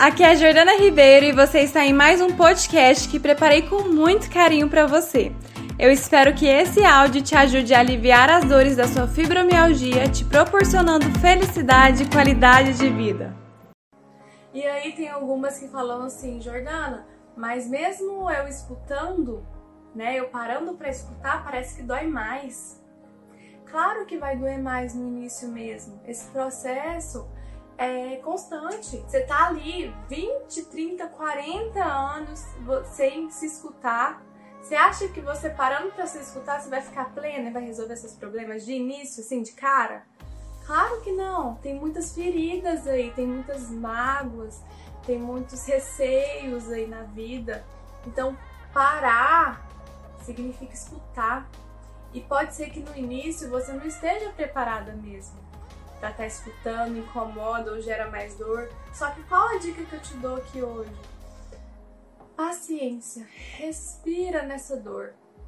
aqui é a Jordana Ribeiro e você está em mais um podcast que preparei com muito carinho para você. Eu espero que esse áudio te ajude a aliviar as dores da sua fibromialgia, te proporcionando felicidade e qualidade de vida. E aí tem algumas que falam assim, Jordana, mas mesmo eu escutando, né, eu parando para escutar, parece que dói mais. Claro que vai doer mais no início mesmo. Esse processo é constante. Você tá ali 20, 30, 40 anos sem se escutar. Você acha que você parando para se escutar, você vai ficar plena e vai resolver seus problemas de início, assim, de cara? Claro que não. Tem muitas feridas aí, tem muitas mágoas, tem muitos receios aí na vida. Então, parar significa escutar. E pode ser que no início você não esteja preparada mesmo para estar tá escutando, incomoda ou gera mais dor. Só que qual a dica que eu te dou aqui hoje? Paciência, respira nessa dor.